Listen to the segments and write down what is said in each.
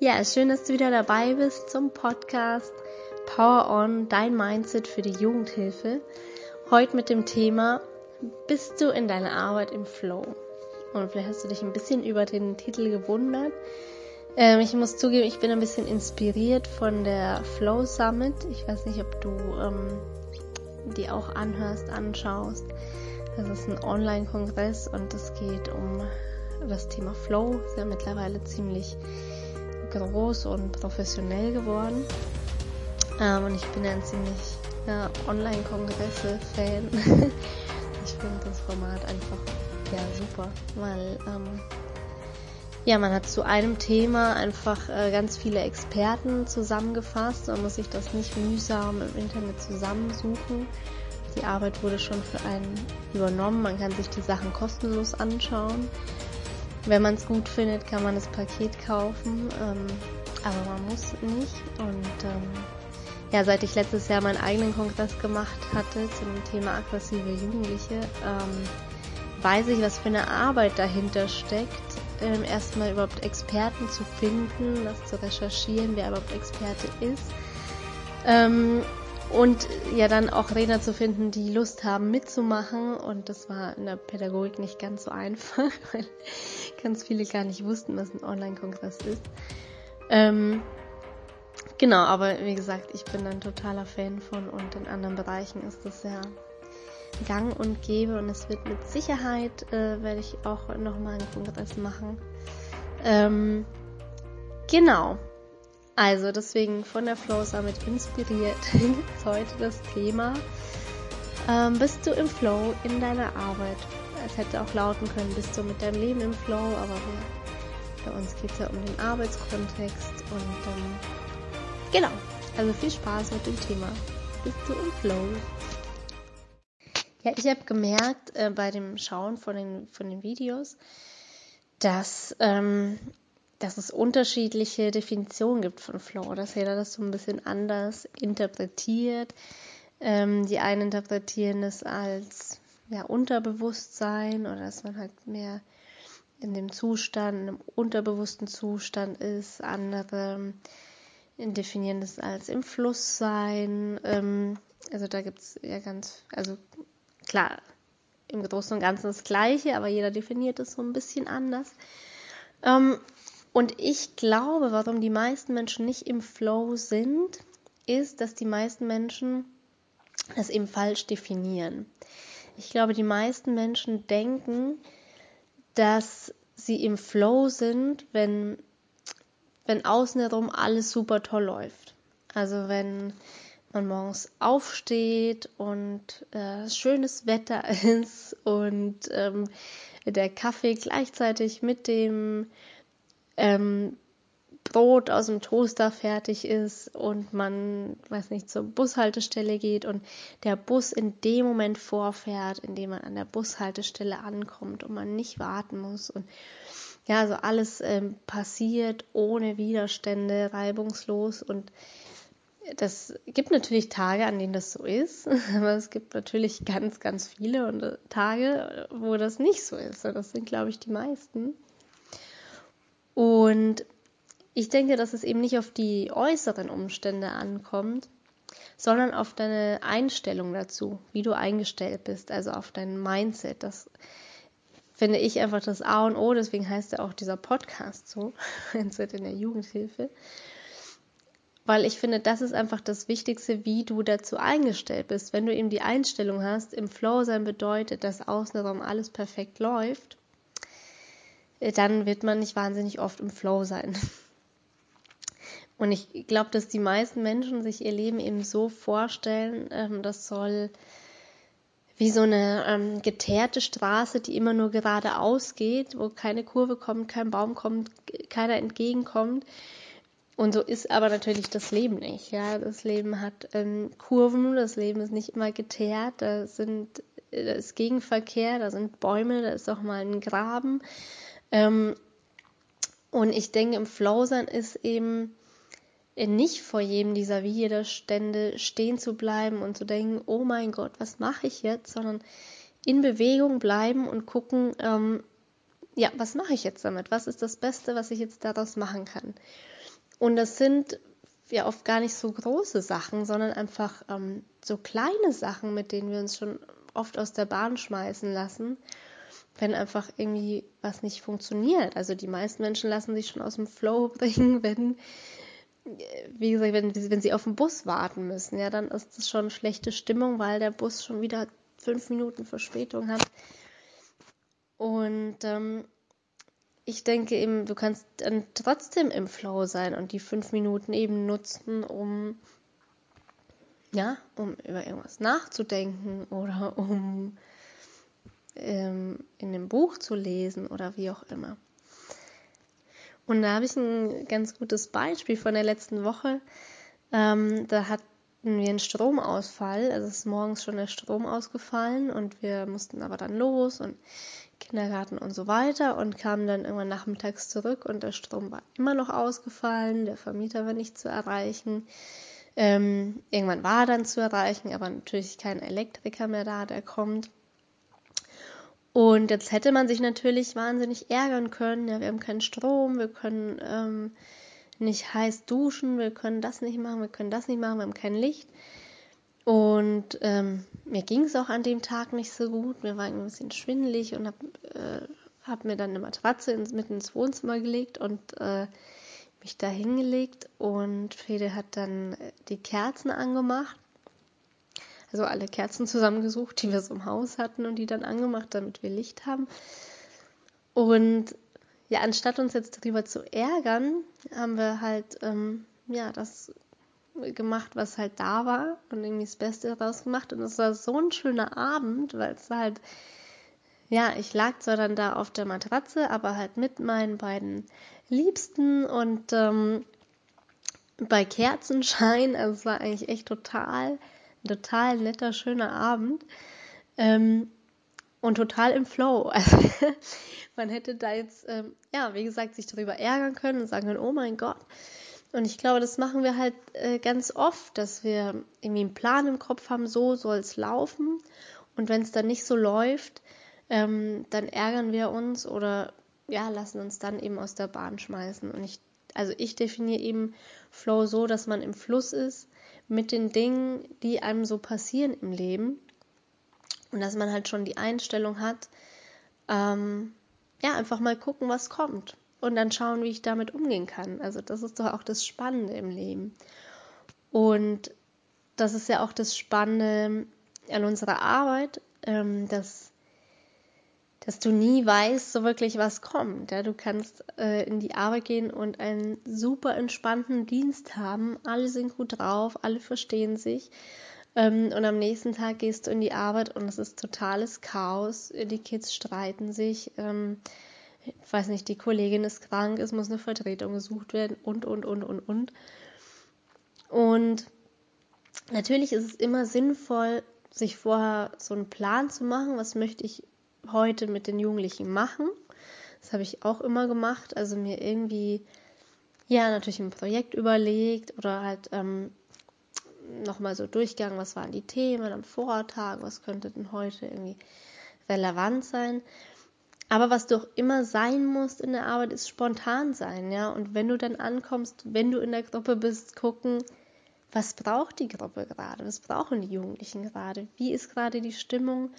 Ja, schön, dass du wieder dabei bist zum Podcast Power On, dein Mindset für die Jugendhilfe. Heute mit dem Thema, bist du in deiner Arbeit im Flow? Und vielleicht hast du dich ein bisschen über den Titel gewundert. Ähm, ich muss zugeben, ich bin ein bisschen inspiriert von der Flow Summit. Ich weiß nicht, ob du ähm, die auch anhörst, anschaust. Das ist ein Online-Kongress und es geht um das Thema Flow. Ist ja mittlerweile ziemlich groß und professionell geworden. Ähm, und ich bin ein ziemlich ja, Online-Kongresse-Fan. ich finde das Format einfach ja super, weil ähm, ja, man hat zu einem Thema einfach äh, ganz viele Experten zusammengefasst. Man muss sich das nicht mühsam im Internet zusammensuchen. Die Arbeit wurde schon für einen übernommen. Man kann sich die Sachen kostenlos anschauen. Wenn man es gut findet, kann man das Paket kaufen, ähm, aber man muss nicht. Und ähm, ja, seit ich letztes Jahr meinen eigenen Kongress gemacht hatte zum Thema aggressive Jugendliche, ähm, weiß ich, was für eine Arbeit dahinter steckt, ähm, erstmal überhaupt Experten zu finden, das zu recherchieren, wer überhaupt Experte ist. Ähm, und ja dann auch Redner zu finden, die Lust haben mitzumachen. Und das war in der Pädagogik nicht ganz so einfach, weil ganz viele gar nicht wussten, was ein Online-Kongress ist. Ähm, genau, aber wie gesagt, ich bin ein totaler Fan von und in anderen Bereichen ist das ja gang und gäbe und es wird mit Sicherheit, äh, werde ich auch nochmal einen Kongress machen. Ähm, genau. Also deswegen von der Flow Summit inspiriert ist heute das Thema. Ähm, bist du im Flow in deiner Arbeit? Es hätte auch lauten können, bist du mit deinem Leben im Flow, aber wir, bei uns geht es ja um den Arbeitskontext und ähm, genau. Also viel Spaß mit dem Thema. Bist du im Flow? Ja, ich habe gemerkt äh, bei dem Schauen von den, von den Videos, dass, ähm, dass es unterschiedliche Definitionen gibt von Flow, dass jeder das so ein bisschen anders interpretiert. Ähm, die einen interpretieren es als ja, Unterbewusstsein oder dass man halt mehr in dem Zustand, in einem unterbewussten Zustand ist. Andere definieren es als im Fluss sein. Ähm, also da gibt es ja ganz, also klar, im Großen und Ganzen das Gleiche, aber jeder definiert es so ein bisschen anders. Ähm, und ich glaube, warum die meisten Menschen nicht im Flow sind, ist, dass die meisten Menschen das eben falsch definieren. Ich glaube, die meisten Menschen denken, dass sie im Flow sind, wenn, wenn außen herum alles super toll läuft. Also wenn man morgens aufsteht und äh, schönes Wetter ist und ähm, der Kaffee gleichzeitig mit dem ähm, Brot aus dem Toaster fertig ist und man, weiß nicht, zur Bushaltestelle geht und der Bus in dem Moment vorfährt, in dem man an der Bushaltestelle ankommt und man nicht warten muss und ja, also alles ähm, passiert ohne Widerstände, reibungslos und das gibt natürlich Tage, an denen das so ist, aber es gibt natürlich ganz, ganz viele äh, Tage, wo das nicht so ist. Und das sind, glaube ich, die meisten. Und ich denke, dass es eben nicht auf die äußeren Umstände ankommt, sondern auf deine Einstellung dazu, wie du eingestellt bist, also auf dein Mindset. Das finde ich einfach das A und O, deswegen heißt ja auch dieser Podcast so, Mindset in der Jugendhilfe. Weil ich finde, das ist einfach das Wichtigste, wie du dazu eingestellt bist. Wenn du eben die Einstellung hast, im Flow sein bedeutet, dass außenrum alles perfekt läuft, dann wird man nicht wahnsinnig oft im Flow sein. Und ich glaube, dass die meisten Menschen sich ihr Leben eben so vorstellen, ähm, das soll wie so eine ähm, geteerte Straße, die immer nur geradeaus geht, wo keine Kurve kommt, kein Baum kommt, keiner entgegenkommt. Und so ist aber natürlich das Leben nicht. Ja, das Leben hat ähm, Kurven, das Leben ist nicht immer geteert, da sind da ist Gegenverkehr, da sind Bäume, da ist auch mal ein Graben. Ähm, und ich denke, im Flow sein ist eben nicht vor jedem dieser Widerstände stehen zu bleiben und zu denken, oh mein Gott, was mache ich jetzt, sondern in Bewegung bleiben und gucken, ähm, ja, was mache ich jetzt damit? Was ist das Beste, was ich jetzt daraus machen kann? Und das sind ja oft gar nicht so große Sachen, sondern einfach ähm, so kleine Sachen, mit denen wir uns schon oft aus der Bahn schmeißen lassen, wenn einfach irgendwie was nicht funktioniert. Also die meisten Menschen lassen sich schon aus dem Flow bringen, wenn, wie gesagt, wenn, wenn sie auf den Bus warten müssen. Ja, dann ist das schon schlechte Stimmung, weil der Bus schon wieder fünf Minuten Verspätung hat. Und ähm, ich denke eben, du kannst dann trotzdem im Flow sein und die fünf Minuten eben nutzen, um ja, um über irgendwas nachzudenken oder um ähm, in dem Buch zu lesen oder wie auch immer. Und da habe ich ein ganz gutes Beispiel von der letzten Woche. Ähm, da hatten wir einen Stromausfall, also ist morgens schon der Strom ausgefallen und wir mussten aber dann los und Kindergarten und so weiter und kamen dann irgendwann nachmittags zurück und der Strom war immer noch ausgefallen, der Vermieter war nicht zu erreichen. Ähm, irgendwann war er dann zu erreichen, aber natürlich kein Elektriker mehr da, der kommt. Und jetzt hätte man sich natürlich wahnsinnig ärgern können. Ja, wir haben keinen Strom, wir können ähm, nicht heiß duschen, wir können das nicht machen, wir können das nicht machen, wir haben kein Licht. Und ähm, mir ging es auch an dem Tag nicht so gut. Mir war ein bisschen schwindelig und habe äh, hab mir dann eine Matratze ins, mit ins Wohnzimmer gelegt und äh, mich da hingelegt. Und Fede hat dann die Kerzen angemacht also alle Kerzen zusammengesucht, die wir so im Haus hatten und die dann angemacht, damit wir Licht haben. Und ja, anstatt uns jetzt darüber zu ärgern, haben wir halt ähm, ja das gemacht, was halt da war und irgendwie das Beste daraus gemacht. Und es war so ein schöner Abend, weil es halt ja, ich lag zwar dann da auf der Matratze, aber halt mit meinen beiden Liebsten und ähm, bei Kerzenschein. Also es war eigentlich echt total total netter, schöner Abend. Ähm, und total im Flow. Also, man hätte da jetzt, ähm, ja, wie gesagt, sich darüber ärgern können und sagen können, oh mein Gott. Und ich glaube, das machen wir halt äh, ganz oft, dass wir irgendwie einen Plan im Kopf haben, so soll es laufen. Und wenn es dann nicht so läuft, ähm, dann ärgern wir uns oder ja, lassen uns dann eben aus der Bahn schmeißen. Und ich, also ich definiere eben Flow so, dass man im Fluss ist, mit den Dingen, die einem so passieren im Leben. Und dass man halt schon die Einstellung hat, ähm, ja, einfach mal gucken, was kommt. Und dann schauen, wie ich damit umgehen kann. Also das ist doch auch das Spannende im Leben. Und das ist ja auch das Spannende an unserer Arbeit, ähm, dass dass du nie weißt, so wirklich was kommt. Ja, du kannst äh, in die Arbeit gehen und einen super entspannten Dienst haben. Alle sind gut drauf, alle verstehen sich. Ähm, und am nächsten Tag gehst du in die Arbeit und es ist totales Chaos. Die Kids streiten sich. Ähm, ich weiß nicht, die Kollegin ist krank, es muss eine Vertretung gesucht werden und, und, und, und, und. Und natürlich ist es immer sinnvoll, sich vorher so einen Plan zu machen, was möchte ich heute mit den Jugendlichen machen. Das habe ich auch immer gemacht. Also mir irgendwie, ja, natürlich ein Projekt überlegt oder halt ähm, nochmal so durchgegangen, was waren die Themen am Vortag, was könnte denn heute irgendwie relevant sein. Aber was doch immer sein muss in der Arbeit, ist spontan sein, ja. Und wenn du dann ankommst, wenn du in der Gruppe bist, gucken, was braucht die Gruppe gerade? Was brauchen die Jugendlichen gerade? Wie ist gerade die Stimmung?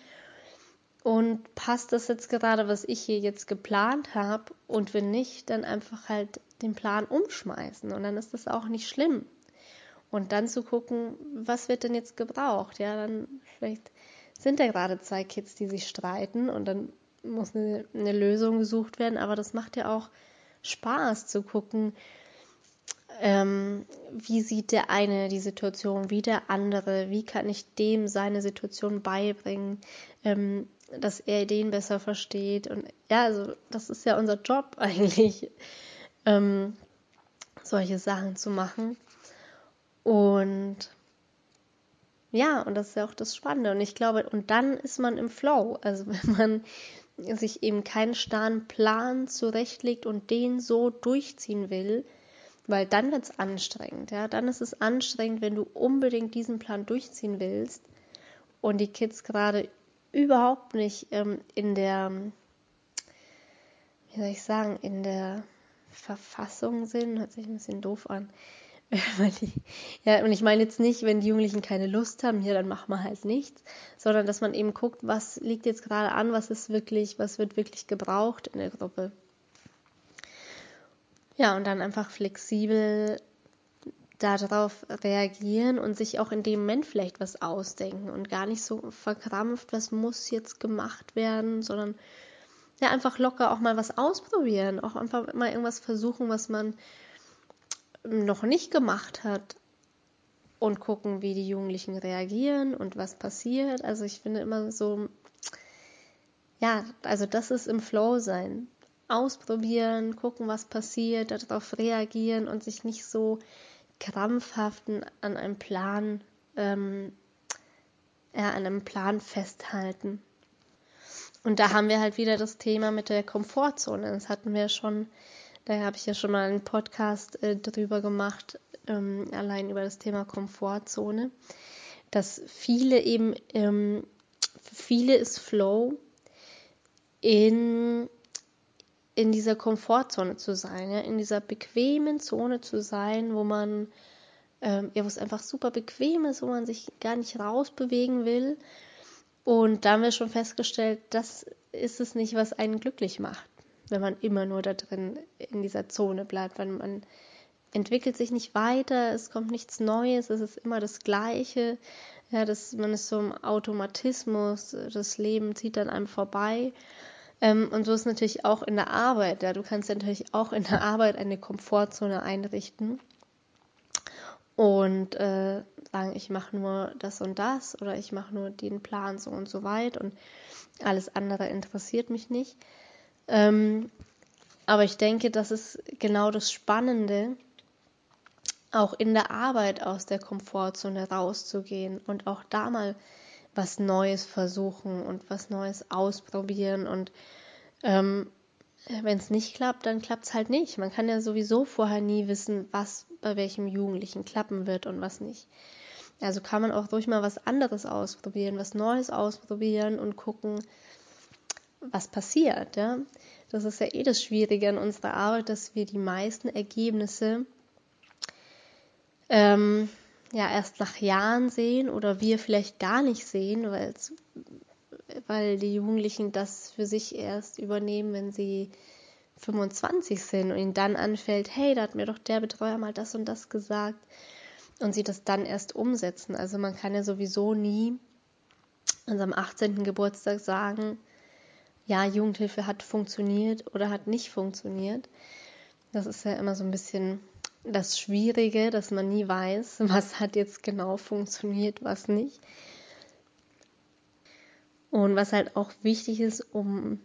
Und passt das jetzt gerade, was ich hier jetzt geplant habe? Und wenn nicht, dann einfach halt den Plan umschmeißen. Und dann ist das auch nicht schlimm. Und dann zu gucken, was wird denn jetzt gebraucht? Ja, dann vielleicht sind da gerade zwei Kids, die sich streiten und dann muss eine, eine Lösung gesucht werden. Aber das macht ja auch Spaß zu gucken, ähm, wie sieht der eine die Situation, wie der andere, wie kann ich dem seine Situation beibringen, ähm, dass er den besser versteht. Und ja, also das ist ja unser Job eigentlich, ähm, solche Sachen zu machen. Und ja, und das ist ja auch das Spannende. Und ich glaube, und dann ist man im Flow. Also wenn man sich eben keinen starren Plan zurechtlegt und den so durchziehen will, weil dann wird es anstrengend. Ja? Dann ist es anstrengend, wenn du unbedingt diesen Plan durchziehen willst und die Kids gerade überhaupt nicht ähm, in der, wie soll ich sagen, in der Verfassung sind. Hört sich ein bisschen doof an. Ja, und ich meine jetzt nicht, wenn die Jugendlichen keine Lust haben, ja, dann machen wir halt nichts, sondern dass man eben guckt, was liegt jetzt gerade an, was ist wirklich, was wird wirklich gebraucht in der Gruppe. Ja, und dann einfach flexibel darauf reagieren und sich auch in dem Moment vielleicht was ausdenken und gar nicht so verkrampft, was muss jetzt gemacht werden, sondern ja, einfach locker auch mal was ausprobieren, auch einfach mal irgendwas versuchen, was man noch nicht gemacht hat und gucken, wie die Jugendlichen reagieren und was passiert. Also ich finde immer so, ja, also das ist im Flow sein. Ausprobieren, gucken, was passiert, darauf reagieren und sich nicht so krampfhaften an einem Plan, ähm, ja, an einem Plan festhalten. Und da haben wir halt wieder das Thema mit der Komfortzone. Das hatten wir schon, da habe ich ja schon mal einen Podcast äh, drüber gemacht, ähm, allein über das Thema Komfortzone, dass viele eben, ähm, für viele ist Flow in in dieser Komfortzone zu sein, ja, in dieser bequemen Zone zu sein, wo man, ähm, ja, wo es einfach super bequem ist, wo man sich gar nicht rausbewegen will. Und da haben wir schon festgestellt, das ist es nicht, was einen glücklich macht, wenn man immer nur da drin in dieser Zone bleibt, weil man entwickelt sich nicht weiter, es kommt nichts Neues, es ist immer das Gleiche. Ja, das, man ist so im Automatismus, das Leben zieht an einem vorbei. Ähm, und so ist natürlich auch in der Arbeit. Ja, du kannst natürlich auch in der Arbeit eine Komfortzone einrichten und äh, sagen, ich mache nur das und das oder ich mache nur den Plan so und so weit und alles andere interessiert mich nicht. Ähm, aber ich denke, das ist genau das Spannende, auch in der Arbeit aus der Komfortzone rauszugehen und auch da mal was Neues versuchen und was Neues ausprobieren. Und ähm, wenn es nicht klappt, dann klappt es halt nicht. Man kann ja sowieso vorher nie wissen, was bei welchem Jugendlichen klappen wird und was nicht. Also kann man auch ruhig mal was anderes ausprobieren, was Neues ausprobieren und gucken, was passiert. Ja? Das ist ja eh das Schwierige an unserer Arbeit, dass wir die meisten Ergebnisse ähm, ja erst nach Jahren sehen oder wir vielleicht gar nicht sehen, weil die Jugendlichen das für sich erst übernehmen, wenn sie 25 sind und ihnen dann anfällt, hey, da hat mir doch der Betreuer mal das und das gesagt und sie das dann erst umsetzen. Also man kann ja sowieso nie an seinem 18. Geburtstag sagen, ja, Jugendhilfe hat funktioniert oder hat nicht funktioniert. Das ist ja immer so ein bisschen das Schwierige, dass man nie weiß, was hat jetzt genau funktioniert, was nicht. Und was halt auch wichtig ist, um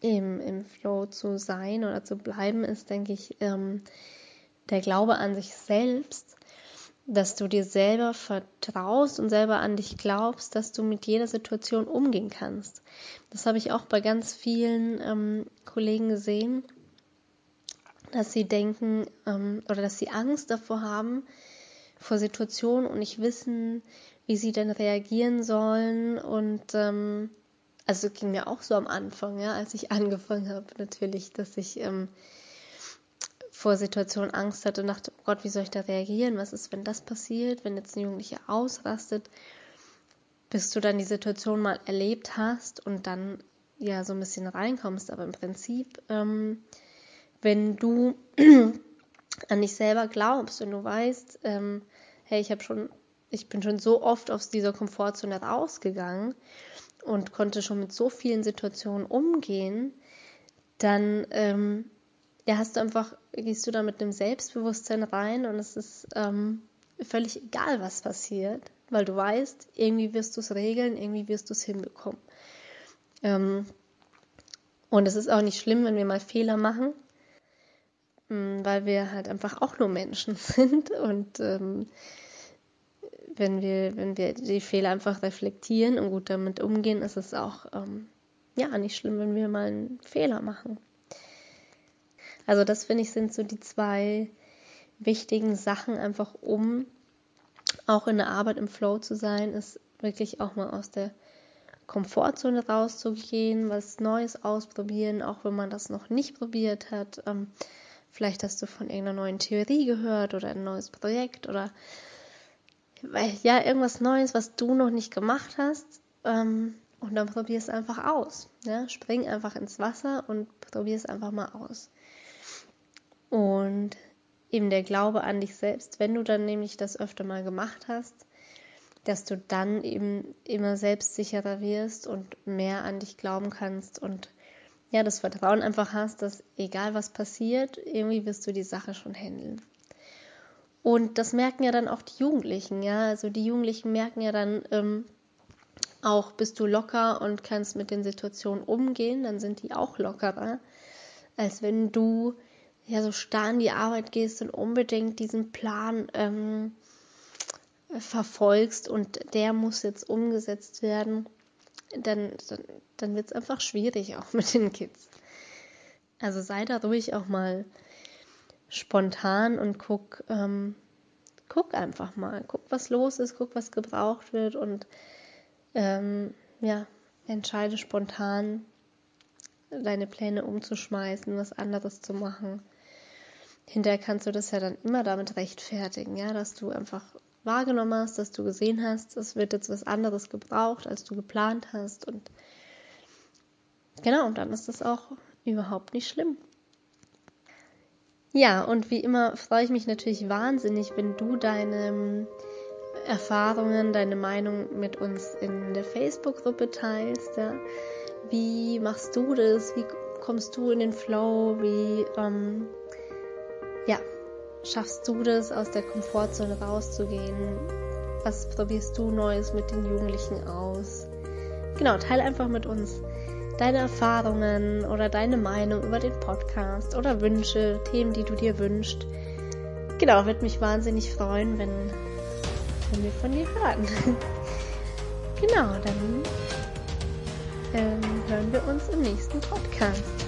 im, im Flow zu sein oder zu bleiben, ist, denke ich, ähm, der Glaube an sich selbst, dass du dir selber vertraust und selber an dich glaubst, dass du mit jeder Situation umgehen kannst. Das habe ich auch bei ganz vielen ähm, Kollegen gesehen, dass sie denken ähm, oder dass sie Angst davor haben, vor Situationen und nicht wissen, wie sie denn reagieren sollen. Und ähm, also ging mir auch so am Anfang, ja, als ich angefangen habe, natürlich, dass ich ähm, vor Situationen Angst hatte und dachte, oh Gott, wie soll ich da reagieren? Was ist, wenn das passiert, wenn jetzt ein Jugendlicher ausrastet? Bis du dann die Situation mal erlebt hast und dann ja so ein bisschen reinkommst. Aber im Prinzip ähm, wenn du an dich selber glaubst und du weißt, ähm, hey, ich habe schon, ich bin schon so oft aus dieser Komfortzone rausgegangen und konnte schon mit so vielen Situationen umgehen, dann ähm, ja, hast du einfach, gehst du da mit einem Selbstbewusstsein rein und es ist ähm, völlig egal, was passiert, weil du weißt, irgendwie wirst du es regeln, irgendwie wirst du es hinbekommen. Ähm, und es ist auch nicht schlimm, wenn wir mal Fehler machen. Mm, weil wir halt einfach auch nur Menschen sind und ähm, wenn wir, wenn wir die Fehler einfach reflektieren und gut damit umgehen, ist es auch ähm, ja nicht schlimm, wenn wir mal einen Fehler machen. Also das finde ich sind so die zwei wichtigen Sachen, einfach um auch in der Arbeit im Flow zu sein, ist wirklich auch mal aus der Komfortzone rauszugehen, was Neues ausprobieren, auch wenn man das noch nicht probiert hat. Ähm, vielleicht hast du von irgendeiner neuen Theorie gehört oder ein neues Projekt oder ja, irgendwas Neues, was du noch nicht gemacht hast. Ähm, und dann probier es einfach aus. Ja? Spring einfach ins Wasser und probier es einfach mal aus. Und eben der Glaube an dich selbst, wenn du dann nämlich das öfter mal gemacht hast, dass du dann eben immer selbstsicherer wirst und mehr an dich glauben kannst und ja, das Vertrauen einfach hast, dass egal was passiert, irgendwie wirst du die Sache schon handeln. Und das merken ja dann auch die Jugendlichen, ja. Also die Jugendlichen merken ja dann ähm, auch, bist du locker und kannst mit den Situationen umgehen, dann sind die auch lockerer, als wenn du ja so starr in die Arbeit gehst und unbedingt diesen Plan ähm, verfolgst und der muss jetzt umgesetzt werden, dann, dann, wird es einfach schwierig auch mit den Kids. Also sei da ruhig auch mal spontan und guck, ähm, guck einfach mal, guck, was los ist, guck, was gebraucht wird und ähm, ja, entscheide spontan, deine Pläne umzuschmeißen, was anderes zu machen. Hinterher kannst du das ja dann immer damit rechtfertigen, ja, dass du einfach wahrgenommen hast, dass du gesehen hast, es wird jetzt was anderes gebraucht, als du geplant hast und genau, und dann ist das auch überhaupt nicht schlimm. Ja, und wie immer freue ich mich natürlich wahnsinnig, wenn du deine ähm, Erfahrungen, deine Meinung mit uns in der Facebook-Gruppe teilst. Ja. Wie machst du das? Wie kommst du in den Flow? Wie ähm, ja, schaffst du das, aus der Komfortzone rauszugehen? Was probierst du Neues mit den Jugendlichen aus? Genau, teile einfach mit uns deine Erfahrungen oder deine Meinung über den Podcast oder Wünsche, Themen, die du dir wünschst. Genau, würde mich wahnsinnig freuen, wenn, wenn wir von dir hören. genau, dann ähm, hören wir uns im nächsten Podcast.